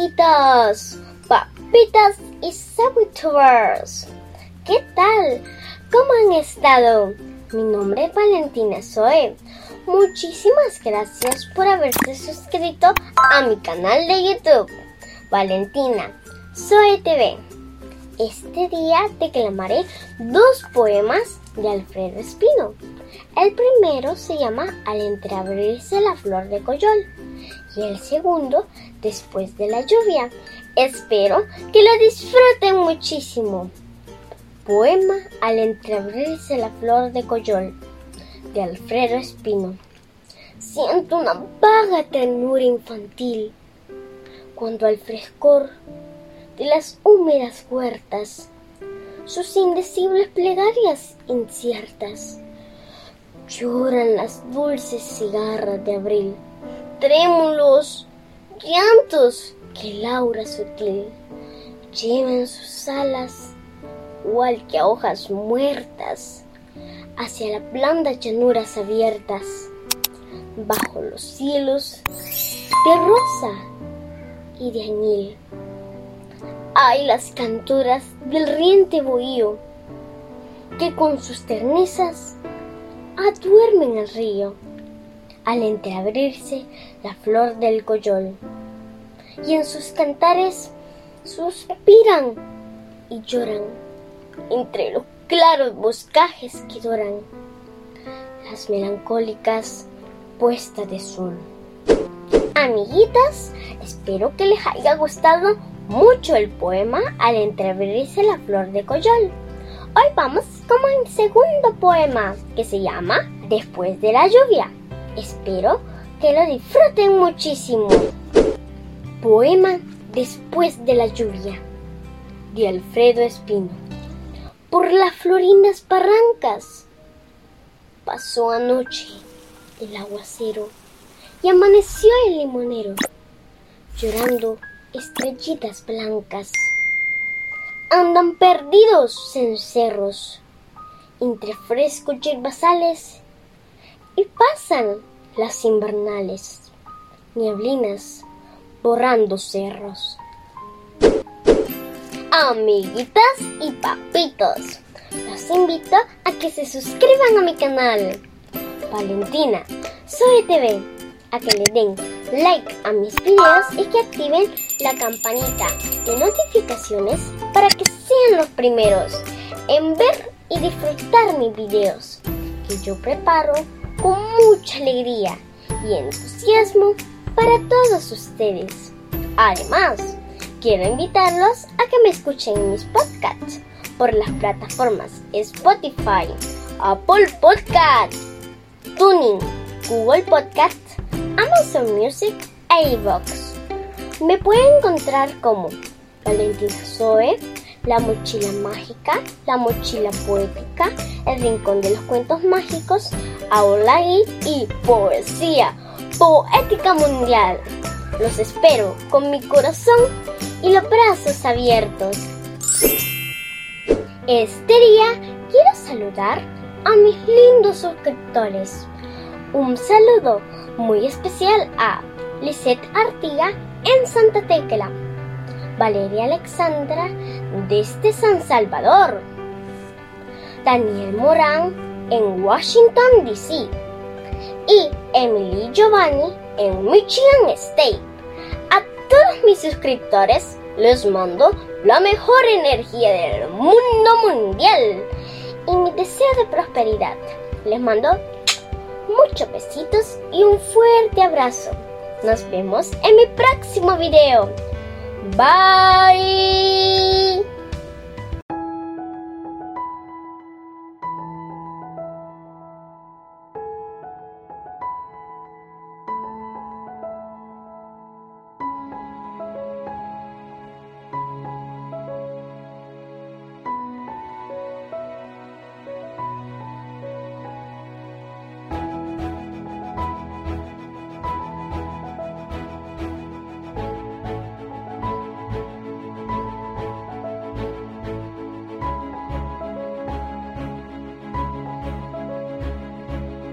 Bienvenidos, papitas y sabitubers. ¿Qué tal? ¿Cómo han estado? Mi nombre es Valentina Zoe. Muchísimas gracias por haberse suscrito a mi canal de YouTube, Valentina Zoe TV. Este día declamaré dos poemas de Alfredo Espino. El primero se llama Al entreabrirse la flor de coyol y el segundo Después de la lluvia. Espero que lo disfruten muchísimo. Poema Al entreabrirse la flor de coyol de Alfredo Espino. Siento una vaga ternura infantil cuando al frescor de las húmedas huertas sus indecibles plegarias inciertas lloran las dulces cigarras de abril, trémulos llantos que Laura sutil lleva en sus alas, igual que a hojas muertas, hacia las blandas llanuras abiertas, bajo los cielos de rosa y de añil. Hay las canturas del riente bohío que con sus ternezas aduermen el río al entreabrirse la flor del coyol. Y en sus cantares suspiran y lloran entre los claros boscajes que doran las melancólicas puestas de sol. Amiguitas, espero que les haya gustado mucho el poema al entreabrirse la flor de coyol. Hoy vamos con el segundo poema que se llama Después de la lluvia. Espero que lo disfruten muchísimo. Poema Después de la lluvia de Alfredo Espino. Por las florinas barrancas pasó anoche el aguacero y amaneció el limonero llorando estrellitas blancas. Andan perdidos en cerros, entre frescos yerbazales y pasan las invernales, nieblinas borrando cerros. Amiguitas y papitos, los invito a que se suscriban a mi canal. Valentina, soy TV, a que le den like a mis videos y que activen la campanita de notificaciones para que sean los primeros en ver y disfrutar mis videos que yo preparo con mucha alegría y entusiasmo para todos ustedes. Además, quiero invitarlos a que me escuchen en mis podcasts por las plataformas Spotify, Apple Podcasts, Tuning, Google Podcasts, Amazon Music e iVoox. Me pueden encontrar como Valentina Zoe, La Mochila Mágica, La Mochila Poética, El Rincón de los Cuentos Mágicos, Aula y Poesía Poética Mundial. Los espero con mi corazón y los brazos abiertos. Este día quiero saludar a mis lindos suscriptores. Un saludo muy especial a Lisette Artiga en Santa Tecla, Valeria Alexandra desde San Salvador, Daniel Morán en Washington, D.C. y Emily Giovanni en Michigan State. A todos mis suscriptores les mando la mejor energía del mundo mundial y mi deseo de prosperidad. Les mando muchos besitos y un fuerte abrazo. Nos vemos en mi próximo video. Bye.